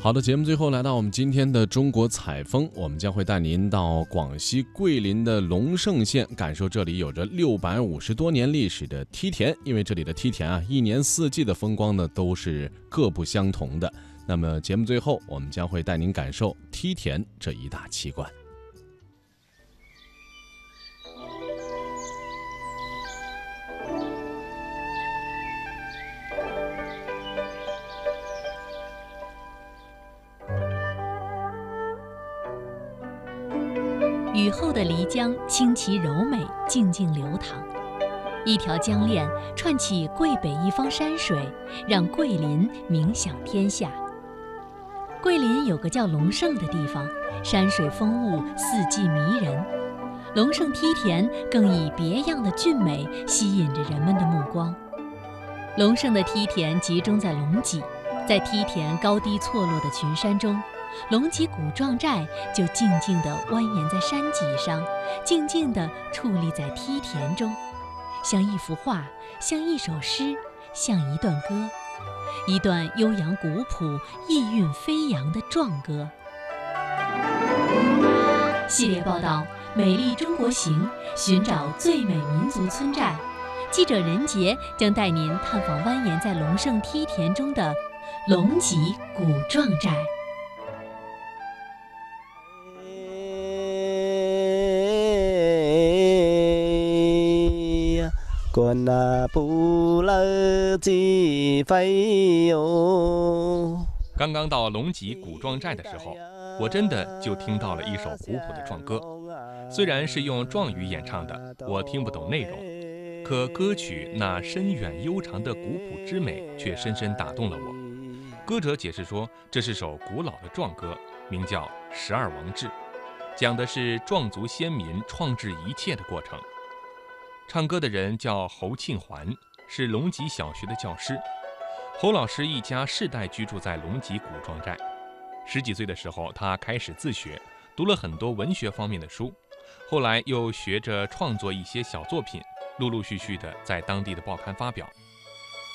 好的，节目最后来到我们今天的中国采风，我们将会带您到广西桂林的龙胜县，感受这里有着六百五十多年历史的梯田。因为这里的梯田啊，一年四季的风光呢都是各不相同的。那么节目最后，我们将会带您感受梯田这一大奇观。江清奇柔美，静静流淌，一条江链串起桂北一方山水，让桂林名响天下。桂林有个叫龙胜的地方，山水风物，四季迷人。龙胜梯田更以别样的俊美吸引着人们的目光。龙胜的梯田集中在龙脊，在梯田高低错落的群山中。龙脊古壮寨就静静地蜿蜒在山脊上，静静地矗立在梯田中，像一幅画，像一首诗，像一段歌，一段悠扬古朴、意韵飞扬的壮歌。系列报道《美丽中国行》，寻找最美民族村寨。记者任杰将带您探访蜿蜒在龙胜梯田中的龙脊古壮寨。不飞哟。刚刚到龙脊古壮寨的时候，我真的就听到了一首古朴的壮歌。虽然是用壮语演唱的，我听不懂内容，可歌曲那深远悠长的古朴之美却深深打动了我。歌者解释说，这是首古老的壮歌，名叫《十二王志》，讲的是壮族先民创制一切的过程。唱歌的人叫侯庆环，是龙脊小学的教师。侯老师一家世代居住在龙脊古庄寨。十几岁的时候，他开始自学，读了很多文学方面的书，后来又学着创作一些小作品，陆陆续续的在当地的报刊发表。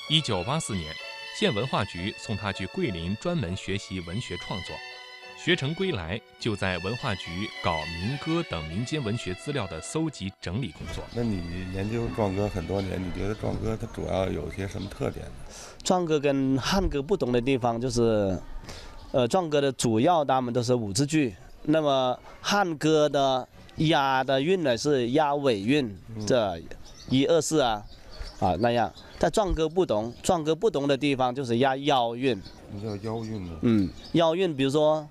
一九八四年，县文化局送他去桂林专门学习文学创作。学成归来，就在文化局搞民歌等民间文学资料的搜集整理工作。那你研究壮歌很多年，你觉得壮歌它主要有些什么特点？壮歌跟汉歌不同的地方就是，呃，壮歌的主要他们都是五字句，那么汉歌的押的韵呢是押尾韵，这一二四啊，啊那样。但壮歌不同，壮歌不同的地方就是押腰韵。什么叫腰韵呢？嗯，腰韵，比如说。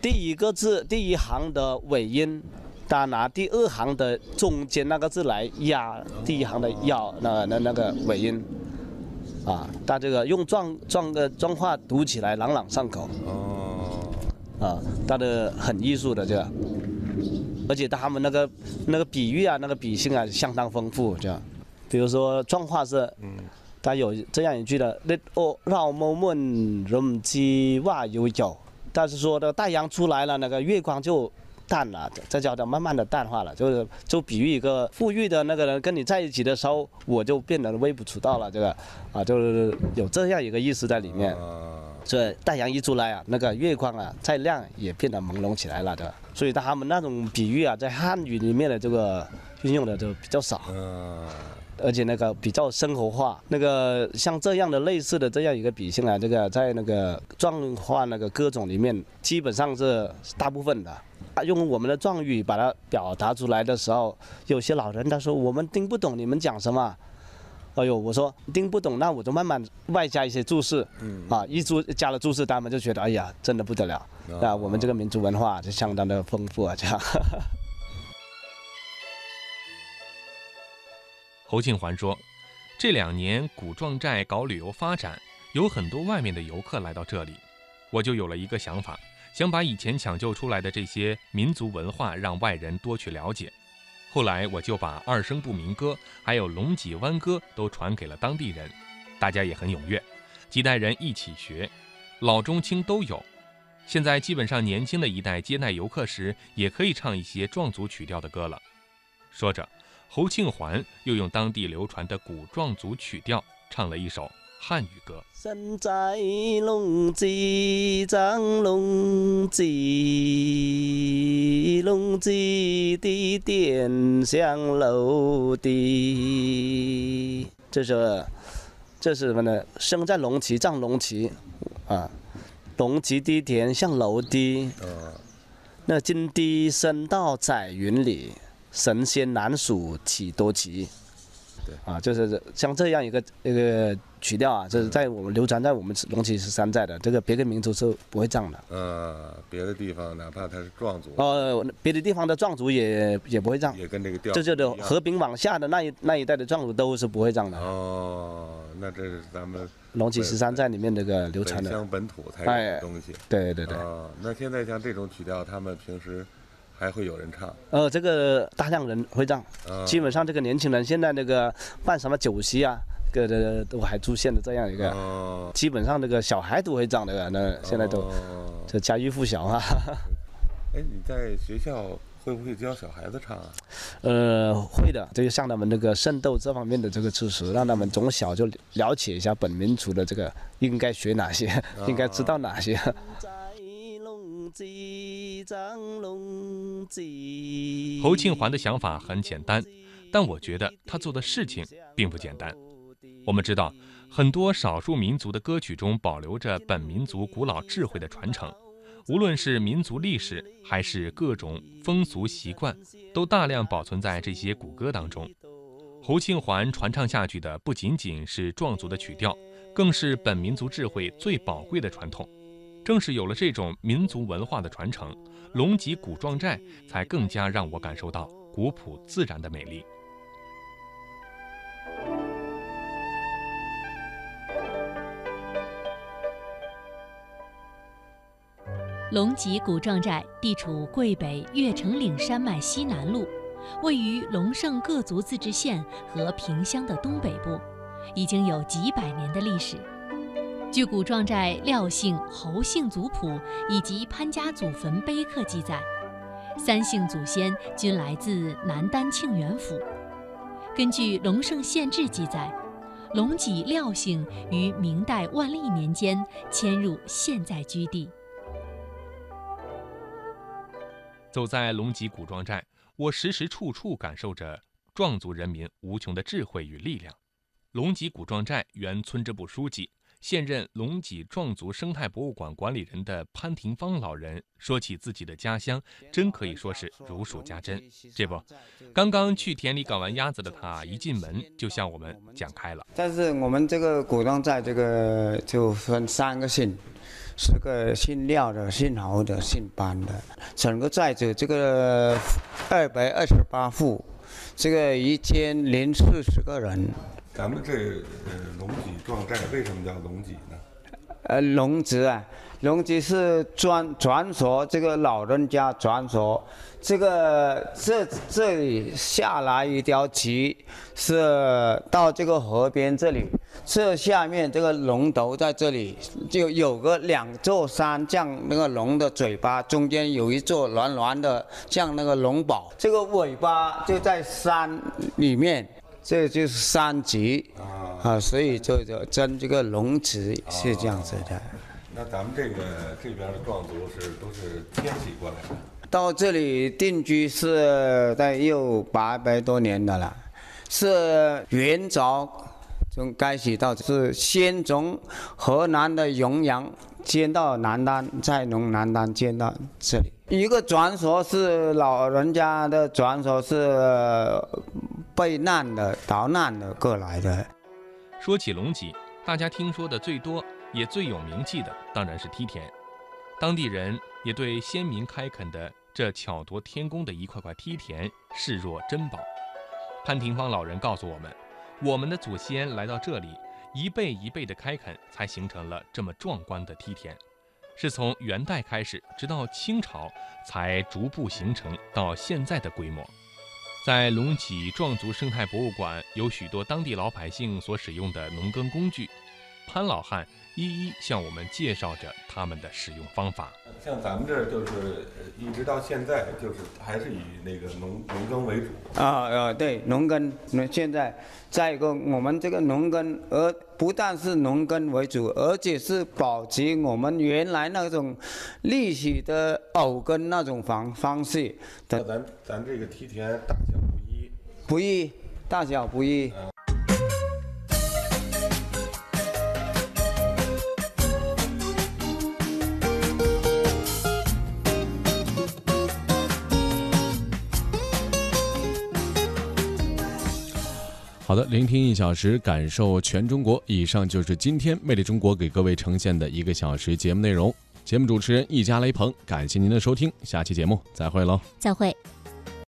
第一个字第一行的尾音，他拿第二行的中间那个字来压第一行的要那那那个尾音，啊，他这个用壮壮的壮话读起来朗朗上口。哦。啊，他的很艺术的这个，而且他们那个那个比喻啊，那个比兴啊相当丰富这样。比如说壮话是，嗯，他有这样一句的，那哦让我们人知哇有有。但是说的太阳出来了，那个月光就淡了，这叫做慢慢的淡化了，就是就比喻一个富裕的那个人跟你在一起的时候，我就变得微不足道了，这个啊，就是有这样一个意思在里面。这太阳一出来啊，那个月光啊再亮也变得朦胧起来了的，所以他们那种比喻啊，在汉语里面的这个运用的就比较少。而且那个比较生活化，那个像这样的类似的这样一个笔性啊，这个在那个壮话那个歌种里面，基本上是大部分的。用我们的壮语把它表达出来的时候，有些老人他说我们听不懂你们讲什么。哎呦，我说听不懂，那我就慢慢外加一些注释。嗯。啊，一注加了注释，他们就觉得哎呀，真的不得了。那我们这个民族文化就相当的丰富啊，这样。侯庆环说：“这两年古壮寨搞旅游发展，有很多外面的游客来到这里，我就有了一个想法，想把以前抢救出来的这些民族文化让外人多去了解。后来我就把二声部民歌还有龙脊湾歌都传给了当地人，大家也很踊跃，几代人一起学，老中青都有。现在基本上年轻的一代接待游客时，也可以唱一些壮族曲调的歌了。”说着。侯庆环又用当地流传的古壮族曲调唱了一首《汉语歌。身在龙脊长龙脊，龙脊的点像楼的。这是这是什么呢？生在龙脊长龙脊，啊，龙脊的点像楼的。嗯，那金堤深到彩云里，神仙难数几多奇。对啊，就是像这样一个一个曲调啊，就是在我们流传在我们龙脊十三寨的，这个别的民族是不会唱的。呃，别的地方哪怕他是壮族，呃，别的地方的壮族也也不会唱，也跟这个调这就和平往下的那一那一带的壮族都是不会唱的。哦，那这是咱们龙脊十三寨里面这个流传的，本乡本土才有的东西。对对对。啊，那现在像这种曲调，他们平时还会有人唱。呃，这个大量人会唱，啊，基本上这个年轻人现在那个办什么酒席啊，个的都还出现了这样一个，哦，基本上这个小孩都会唱的，那现在都哦这家喻户晓啊。哎，你在学校会不会教小孩子唱啊？呃，会的，这就像他们那个圣斗这方面的这个知识，让他们从小就了解一下本民族的这个应该学哪些，应该知道哪些。侯庆环的想法很简单，但我觉得他做的事情并不简单。我们知道，很多少数民族的歌曲中保留着本民族古老智慧的传承，无论是民族历史还是各种风俗习惯，都大量保存在这些古歌当中。侯庆环传唱下去的不仅仅是壮族的曲调，更是本民族智慧最宝贵的传统。正是有了这种民族文化的传承，龙脊古壮寨才更加让我感受到古朴自然的美丽。龙脊古壮寨地处桂北越城岭山脉西南麓，位于龙胜各族自治县和萍乡的东北部，已经有几百年的历史。据古壮寨廖姓、侯姓族谱以及潘家祖坟碑刻记载，三姓祖先均来自南丹庆元府。根据《龙胜县志》记载，龙脊廖姓于明代万历年间迁入现在居地。走在龙脊古壮寨，我时时处处感受着壮族人民无穷的智慧与力量。龙脊古壮寨原村支部书记、现任龙脊壮族生态博物馆管理人的潘廷芳老人说起自己的家乡，真可以说是如数家珍。这不，刚刚去田里搞完鸭子的他，一进门就向我们讲开了。但是我们这个古壮寨这个就分三个姓，是个姓廖的、姓侯的、姓班的。整个寨子这个二百二十八户，这个一千零四十个人。咱们这呃龙脊壮寨为什么叫龙脊呢？呃，龙脊啊，龙脊是传传说，这个老人家传说，这个这这里下来一条脊，是到这个河边这里，这下面这个龙头在这里，就有个两座山，像那个龙的嘴巴，中间有一座圆圆的，像那个龙宝，这个尾巴就在山里面。这就是三级啊，啊，所以就就争这个龙池是这样子的。那咱们这个这边的壮族是都是迁徙过来的。到这里定居是在有八百多年的了，是元朝从开始到是先从河南的永阳迁到南丹，再从南丹迁到这里。一个传说是老人家的传说是避难的、逃难的过来的。说起龙脊，大家听说的最多也最有名气的当然是梯田，当地人也对先民开垦的这巧夺天工的一块块梯田视若珍宝。潘廷芳老人告诉我们，我们的祖先来到这里，一辈一辈的开垦，才形成了这么壮观的梯田，是从元代开始，直到清朝才逐步形成到现在的规模。在龙脊壮族生态博物馆有许多当地老百姓所使用的农耕工具，潘老汉一一向我们介绍着他们的使用方法。像咱们这儿就是呃一直到现在，就是还是以那个农农耕为主。啊啊，对，农耕，那现在再一个，我们这个农耕，而不但是农耕为主，而且是保持我们原来那种历史的藕耕那种方方式的那咱咱这个梯田大小不易，大小不易。好的，聆听一小时，感受全中国。以上就是今天魅力中国给各位呈现的一个小时节目内容。节目主持人易家雷鹏，感谢您的收听，下期节目再会喽。再会。